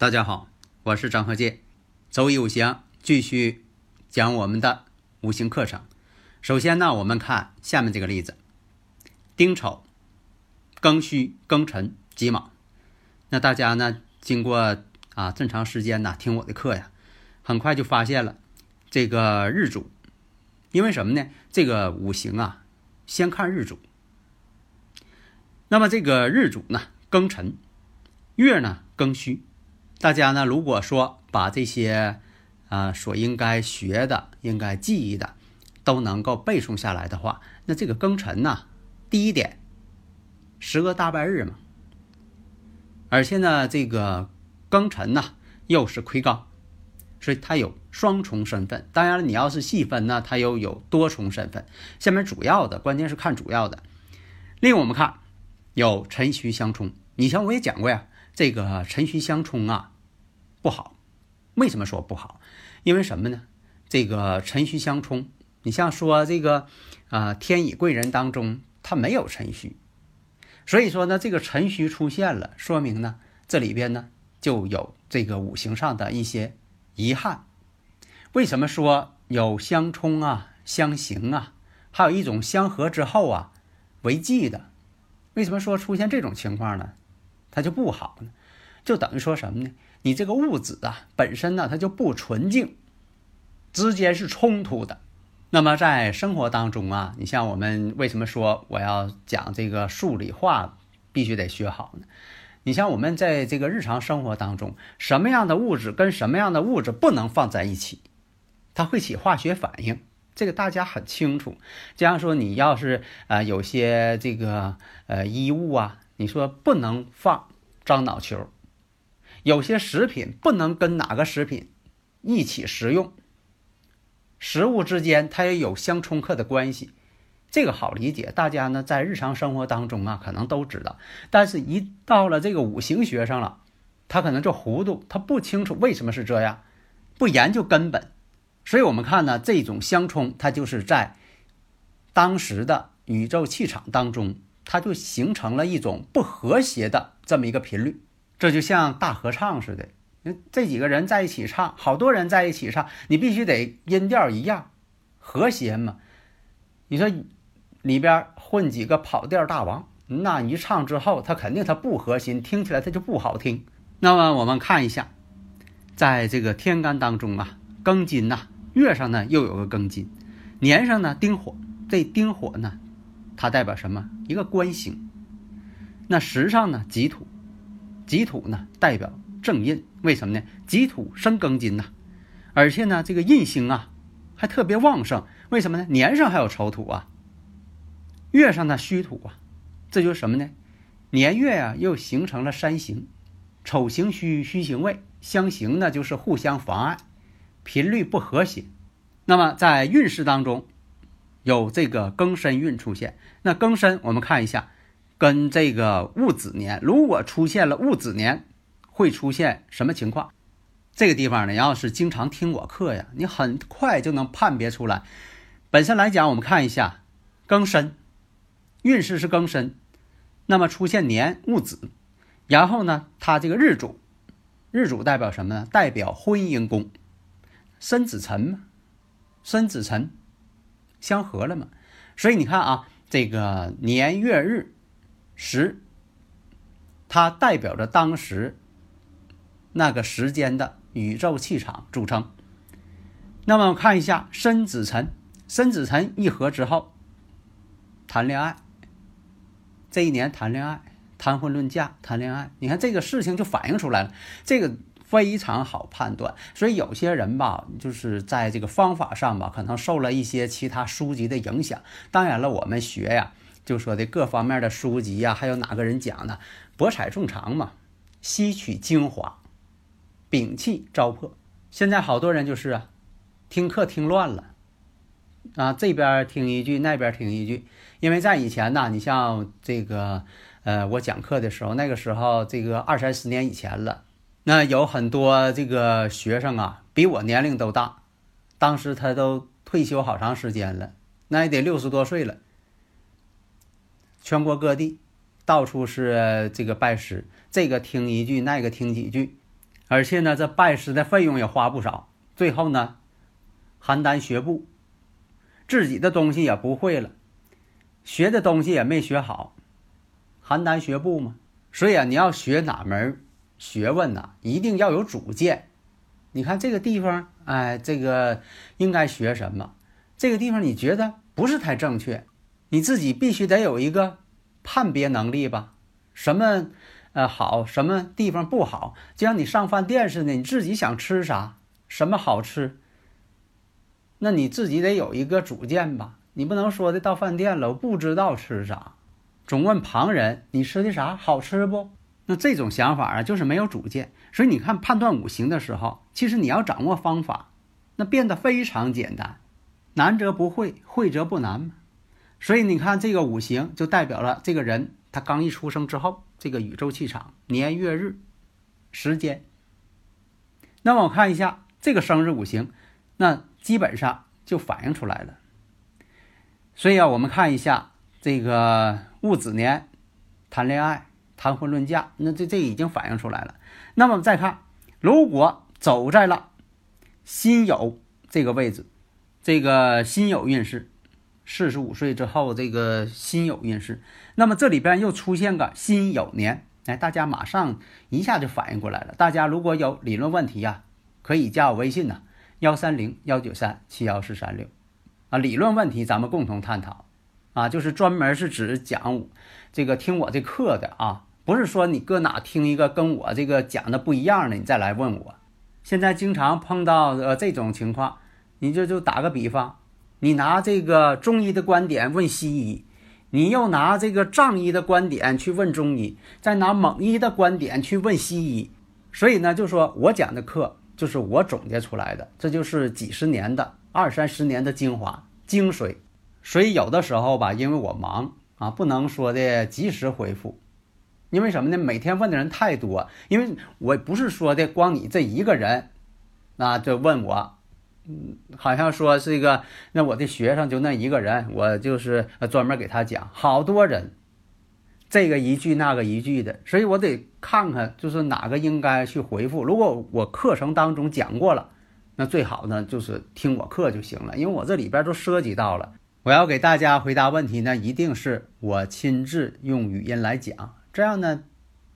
大家好，我是张和建，周一五行继续讲我们的五行课程。首先呢，我们看下面这个例子：丁丑、庚戌、庚辰。己卯，那大家呢？经过啊这么长时间呢，听我的课呀，很快就发现了这个日主，因为什么呢？这个五行啊，先看日主。那么这个日主呢，庚辰，月呢，庚戌。大家呢，如果说把这些啊所应该学的、应该记忆的都能够背诵下来的话，那这个庚辰呢，第一点，十个大半日嘛。而且呢，这个庚辰呢又是魁罡，所以它有双重身份。当然了，你要是细分呢，它又有多重身份。下面主要的，关键是看主要的。另我们看有辰戌相冲，以前我也讲过呀，这个辰戌相冲啊不好。为什么说不好？因为什么呢？这个辰戌相冲，你像说这个啊天乙贵人当中，它没有辰戌。所以说呢，这个辰戌出现了，说明呢，这里边呢就有这个五行上的一些遗憾。为什么说有相冲啊、相刑啊，还有一种相合之后啊为忌的？为什么说出现这种情况呢？它就不好呢？就等于说什么呢？你这个物质啊本身呢它就不纯净，之间是冲突的。那么在生活当中啊，你像我们为什么说我要讲这个数理化必须得学好呢？你像我们在这个日常生活当中，什么样的物质跟什么样的物质不能放在一起，它会起化学反应，这个大家很清楚。这样说，你要是呃有些这个呃衣物啊，你说不能放樟脑球，有些食品不能跟哪个食品一起食用。食物之间它也有相冲克的关系，这个好理解。大家呢在日常生活当中啊，可能都知道，但是一到了这个五行学上了，他可能就糊涂，他不清楚为什么是这样，不研究根本。所以我们看呢，这种相冲，它就是在当时的宇宙气场当中，它就形成了一种不和谐的这么一个频率，这就像大合唱似的。这几个人在一起唱，好多人在一起唱，你必须得音调一样，和谐嘛。你说里边混几个跑调大王，那一唱之后，他肯定他不和心，听起来他就不好听。那么我们看一下，在这个天干当中啊，庚金呐，月上呢又有个庚金，年上呢丁火，这丁火呢，它代表什么？一个官星。那时上呢己土，己土呢代表。正印为什么呢？己土生庚金呐，而且呢，这个印星啊还特别旺盛。为什么呢？年上还有丑土啊，月上的戌土啊，这就是什么呢？年月啊又形成了山形，丑行戌，戌行未，相刑呢就是互相妨碍，频率不和谐。那么在运势当中有这个庚申运出现，那庚申我们看一下，跟这个戊子年如果出现了戊子年。会出现什么情况？这个地方呢，要是经常听我课呀，你很快就能判别出来。本身来讲，我们看一下庚申，运势是庚申，那么出现年戊子，然后呢，它这个日主，日主代表什么呢？代表婚姻宫，申子辰嘛，申子辰相合了嘛，所以你看啊，这个年月日时，它代表着当时。那个时间的宇宙气场组成。那么看一下申子辰，申子辰一合之后，谈恋爱。这一年谈恋爱，谈婚论嫁，谈恋爱。你看这个事情就反映出来了。这个非常好判断。所以有些人吧，就是在这个方法上吧，可能受了一些其他书籍的影响。当然了，我们学呀，就说的各方面的书籍呀，还有哪个人讲的，博采众长嘛，吸取精华，摒弃糟粕。现在好多人就是啊，听课听乱了。啊，这边听一句，那边听一句，因为在以前呢，你像这个，呃，我讲课的时候，那个时候这个二三十年以前了，那有很多这个学生啊，比我年龄都大，当时他都退休好长时间了，那也得六十多岁了，全国各地到处是这个拜师，这个听一句，那个听几句，而且呢，这拜师的费用也花不少，最后呢，邯郸学步。自己的东西也不会了，学的东西也没学好，邯郸学步嘛。所以啊，你要学哪门学问呢？一定要有主见。你看这个地方，哎，这个应该学什么？这个地方你觉得不是太正确，你自己必须得有一个判别能力吧？什么呃好，什么地方不好？就像你上饭店似的，你自己想吃啥，什么好吃？那你自己得有一个主见吧，你不能说的到饭店了，我不知道吃啥，总问旁人你吃的啥好吃不？那这种想法啊，就是没有主见。所以你看判断五行的时候，其实你要掌握方法，那变得非常简单，难则不会，会则不难嘛。所以你看这个五行就代表了这个人他刚一出生之后，这个宇宙气场、年月日、时间。那么我看一下这个生日五行，那。基本上就反映出来了，所以啊，我们看一下这个戊子年谈恋爱、谈婚论嫁，那这这已经反映出来了。那么再看，如果走在了辛酉这个位置，这个辛酉运势，四十五岁之后这个辛酉运势，那么这里边又出现个辛酉年，哎，大家马上一下就反应过来了。大家如果有理论问题呀，可以加我微信呢。幺三零幺九三七幺四三六，啊，理论问题咱们共同探讨，啊，就是专门是指讲这个听我这课的啊，不是说你搁哪听一个跟我这个讲的不一样的，你再来问我。现在经常碰到呃这种情况，你就就打个比方，你拿这个中医的观点问西医，你又拿这个藏医的观点去问中医，再拿蒙医的观点去问西医，所以呢，就说我讲的课。就是我总结出来的，这就是几十年的、二三十年的精华精髓。所以有的时候吧，因为我忙啊，不能说的及时回复。因为什么呢？每天问的人太多，因为我不是说的光你这一个人，那就问我，好像说是一个，那我的学生就那一个人，我就是专门给他讲，好多人。这个一句那个一句的，所以我得看看，就是哪个应该去回复。如果我课程当中讲过了，那最好呢就是听我课就行了，因为我这里边都涉及到了。我要给大家回答问题呢，一定是我亲自用语音来讲，这样呢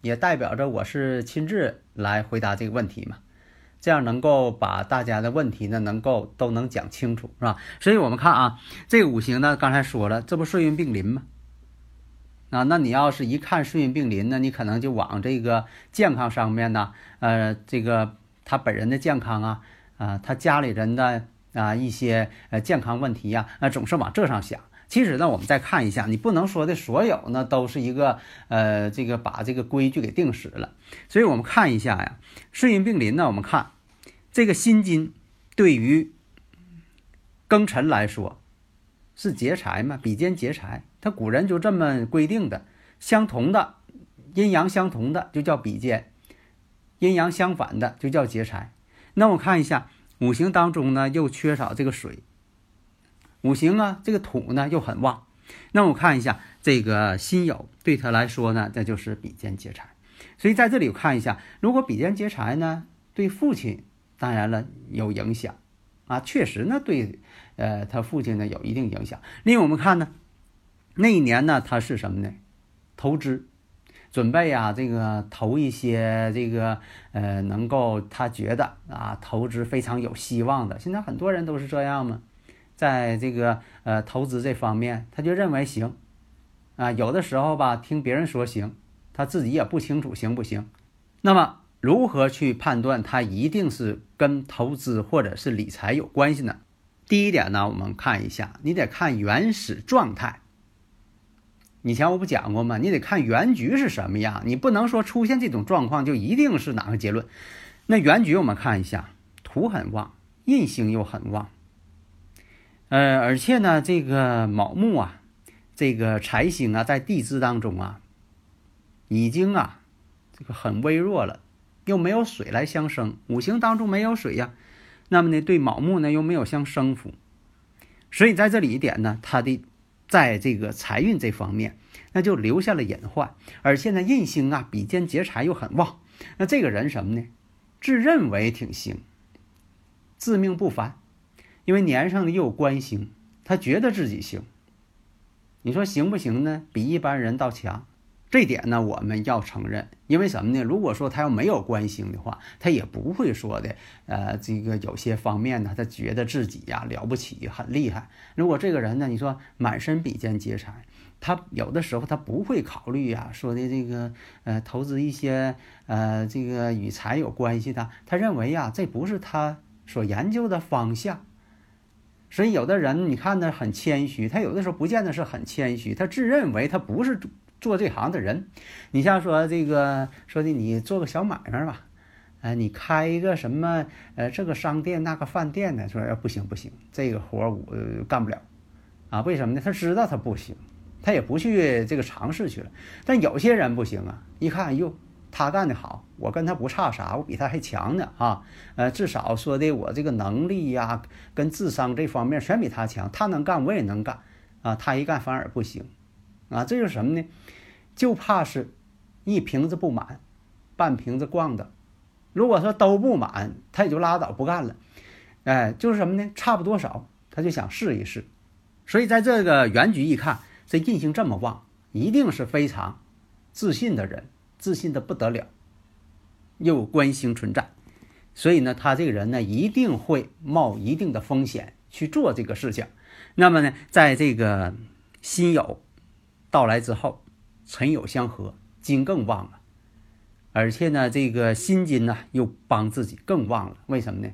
也代表着我是亲自来回答这个问题嘛，这样能够把大家的问题呢能够都能讲清楚，是吧？所以我们看啊，这个五行呢，刚才说了，这不顺运并临吗？啊，那你要是一看顺运并临呢，你可能就往这个健康上面呢，呃，这个他本人的健康啊，啊，他家里人的啊一些呃健康问题呀，啊，总是往这上想。其实呢，我们再看一下，你不能说的所有呢都是一个呃这个把这个规矩给定死了。所以我们看一下呀，顺运并临呢，我们看这个辛金对于庚辰来说是劫财嘛，比肩劫财。他古人就这么规定的，相同的阴阳相同的就叫比肩，阴阳相反的就叫劫财。那我看一下五行当中呢，又缺少这个水，五行啊，这个土呢又很旺。那我看一下这个辛酉对他来说呢，这就是比肩劫财。所以在这里我看一下，如果比肩劫财呢，对父亲当然了有影响啊，确实呢对呃他父亲呢有一定影响。另外我们看呢。那一年呢，他是什么呢？投资，准备啊，这个投一些这个呃，能够他觉得啊，投资非常有希望的。现在很多人都是这样嘛，在这个呃投资这方面，他就认为行啊。有的时候吧，听别人说行，他自己也不清楚行不行。那么如何去判断它一定是跟投资或者是理财有关系呢？第一点呢，我们看一下，你得看原始状态。以前我不讲过吗？你得看原局是什么样，你不能说出现这种状况就一定是哪个结论。那原局我们看一下，土很旺，印星又很旺，呃，而且呢，这个卯木啊，这个财星啊，在地支当中啊，已经啊，这个很微弱了，又没有水来相生，五行当中没有水呀，那么呢，对卯木呢又没有相生符，所以在这里一点呢，它的。在这个财运这方面，那就留下了隐患。而现在印星啊，比肩劫财又很旺，那这个人什么呢？自认为挺行，自命不凡，因为年上的又有官星，他觉得自己行。你说行不行呢？比一般人倒强。这点呢，我们要承认，因为什么呢？如果说他要没有官星的话，他也不会说的，呃，这个有些方面呢，他觉得自己呀了不起，很厉害。如果这个人呢，你说满身比肩劫财，他有的时候他不会考虑呀，说的这个，呃，投资一些，呃，这个与财有关系的，他认为呀，这不是他所研究的方向。所以有的人你看呢，很谦虚，他有的时候不见得是很谦虚，他自认为他不是。做这行的人，你像说这个说的，你做个小买卖吧，哎，你开一个什么呃这个商店那个饭店呢？说不行不行，这个活我干不了啊？为什么呢？他知道他不行，他也不去这个尝试去了。但有些人不行啊，一看哟，他干的好，我跟他不差啥，我比他还强呢啊！呃，至少说的我这个能力呀，跟智商这方面全比他强，他能干我也能干啊，他一干反而不行。啊，这就是什么呢？就怕是，一瓶子不满，半瓶子逛的。如果说都不满，他也就拉倒不干了。哎，就是什么呢？差不多少，他就想试一试。所以在这个原局一看，这印星这么旺，一定是非常自信的人，自信的不得了，又有官星存在。所以呢，他这个人呢，一定会冒一定的风险去做这个事情。那么呢，在这个辛酉。到来之后，辰酉相合，金更旺了，而且呢，这个辛金呢又帮自己更旺了。为什么呢？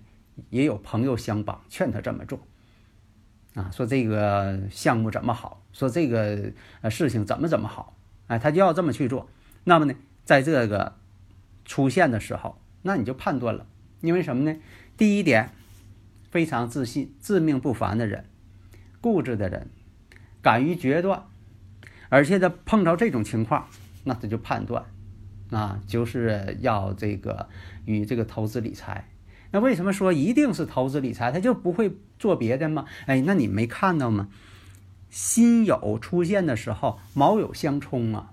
也有朋友相帮，劝他这么做。啊，说这个项目怎么好，说这个呃事情怎么怎么好，哎，他就要这么去做。那么呢，在这个出现的时候，那你就判断了，因为什么呢？第一点，非常自信、自命不凡的人，固执的人，敢于决断。而且他碰着这种情况，那他就判断，啊，就是要这个与这个投资理财。那为什么说一定是投资理财？他就不会做别的吗？哎，那你没看到吗？辛酉出现的时候，卯酉相冲啊，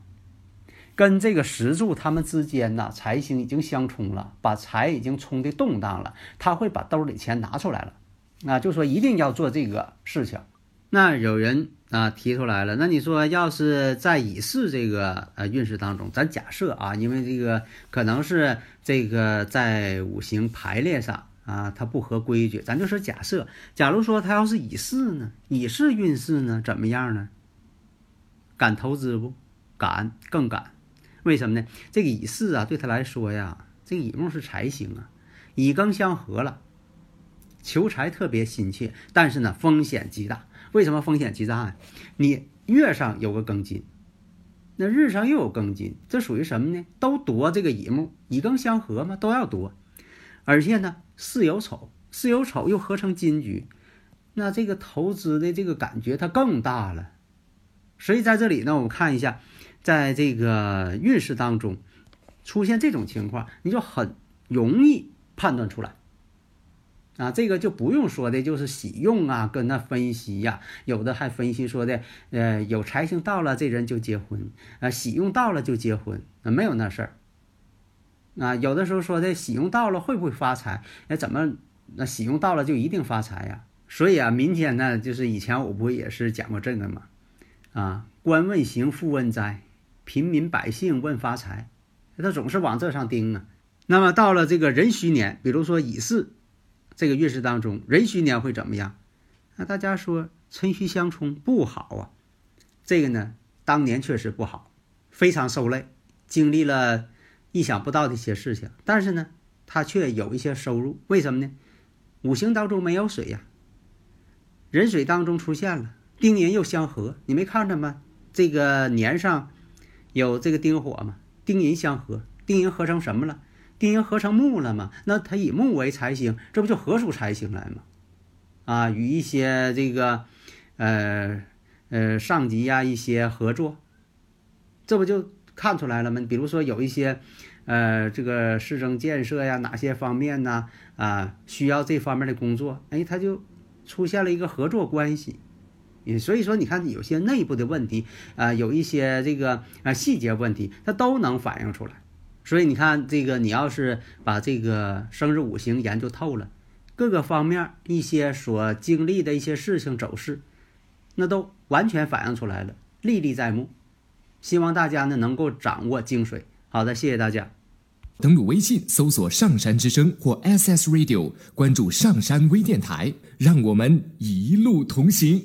跟这个石柱他们之间呢，财星已经相冲了，把财已经冲的动荡了，他会把兜里钱拿出来了，啊，就说一定要做这个事情。那有人。啊，提出来了。那你说，要是在乙巳这个呃运势当中，咱假设啊，因为这个可能是这个在五行排列上啊，它不合规矩，咱就说假设。假如说他要是乙巳呢，乙巳运势呢怎么样呢？敢投资不？敢，更敢。为什么呢？这个乙巳啊，对他来说呀，这个乙木是财星啊，乙庚相合了，求财特别心切，但是呢，风险极大。为什么风险极大？你月上有个庚金，那日上又有庚金，这属于什么呢？都夺这个乙木，乙庚相合嘛，都要夺。而且呢，巳有丑，巳有丑又合成金局，那这个投资的这个感觉它更大了。所以在这里呢，我们看一下，在这个运势当中出现这种情况，你就很容易判断出来。啊，这个就不用说的，就是喜用啊，跟那分析呀，有的还分析说的，呃，有财星到了，这人就结婚，啊，喜用到了就结婚，啊，没有那事儿。啊，有的时候说的喜用到了会不会发财？哎，怎么那喜用到了就一定发财呀？所以啊，明天呢，就是以前我不也是讲过这个吗？啊，官问行，富问灾，平民百姓问发财，他总是往这上盯啊。那么到了这个壬戌年，比如说乙巳。这个运势当中，壬戌年会怎么样？那大家说辰戌相冲不好啊。这个呢，当年确实不好，非常受累，经历了意想不到的一些事情，但是呢，他却有一些收入。为什么呢？五行当中没有水呀，壬水当中出现了，丁寅又相合，你没看着吗？这个年上有这个丁火嘛，丁寅相合，丁寅合成什么了？丁合成木了嘛？那它以木为财星，这不就合出财星来吗？啊，与一些这个呃呃上级呀一些合作，这不就看出来了吗？比如说有一些呃这个市政建设呀，哪些方面呢？啊，需要这方面的工作，哎，他就出现了一个合作关系。所以说，你看有些内部的问题啊，有一些这个啊细节问题，它都能反映出来。所以你看，这个你要是把这个生日五行研究透了，各个方面一些所经历的一些事情走势，那都完全反映出来了，历历在目。希望大家呢能够掌握精髓。好的，谢谢大家。登录微信搜索“上山之声”或 SS Radio，关注上山微电台，让我们一路同行。